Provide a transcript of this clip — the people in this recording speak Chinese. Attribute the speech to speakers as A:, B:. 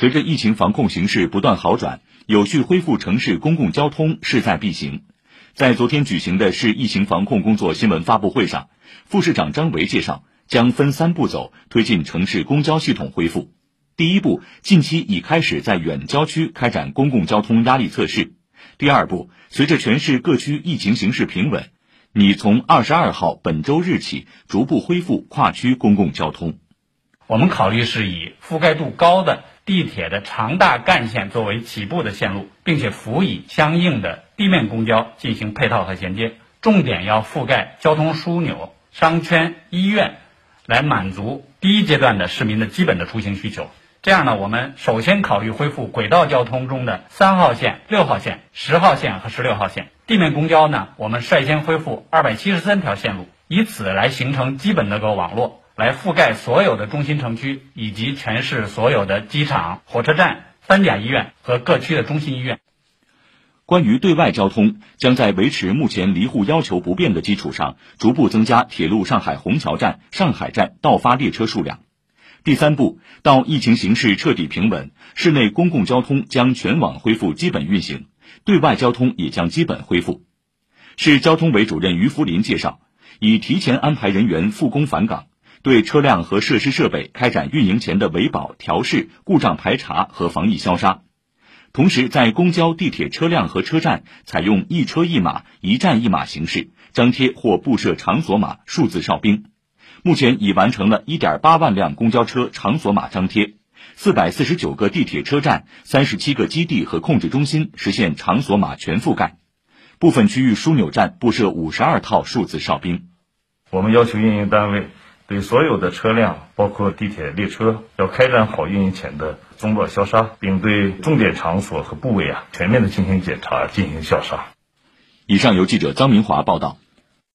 A: 随着疫情防控形势不断好转，有序恢复城市公共交通势在必行。在昨天举行的市疫情防控工作新闻发布会上，副市长张维介绍，将分三步走推进城市公交系统恢复。第一步，近期已开始在远郊区开展公共交通压力测试。第二步，随着全市各区疫情形势平稳，拟从二十二号本周日起逐步恢复跨区公共交通。
B: 我们考虑是以覆盖度高的地铁的长大干线作为起步的线路，并且辅以相应的地面公交进行配套和衔接，重点要覆盖交通枢纽、商圈、医院，来满足第一阶段的市民的基本的出行需求。这样呢，我们首先考虑恢复轨道交通中的三号线、六号线、十号线和十六号线。地面公交呢，我们率先恢复二百七十三条线路，以此来形成基本的个网络，来覆盖所有的中心城区以及全市所有的机场、火车站、三甲医院和各区的中心医院。
A: 关于对外交通，将在维持目前离沪要求不变的基础上，逐步增加铁路上海虹桥站、上海站到发列车数量。第三步，到疫情形势彻底平稳，市内公共交通将全网恢复基本运行，对外交通也将基本恢复。市交通委主任于福林介绍，已提前安排人员复工返岗，对车辆和设施设备开展运营前的维保、调试、故障排查和防疫消杀，同时在公交、地铁车辆和车站采用一车一码、一站一码形式张贴或布设场所码、数字哨兵。目前已完成了1.8万辆公交车场所码张贴，449个地铁车站、37个基地和控制中心实现场所码全覆盖，部分区域枢纽站布设52套数字哨兵。
C: 我们要求运营单位对所有的车辆，包括地铁列车，要开展好运营前的中断消杀，并对重点场所和部位啊全面的进行检查，进行消杀。
A: 以上由记者张明华报道。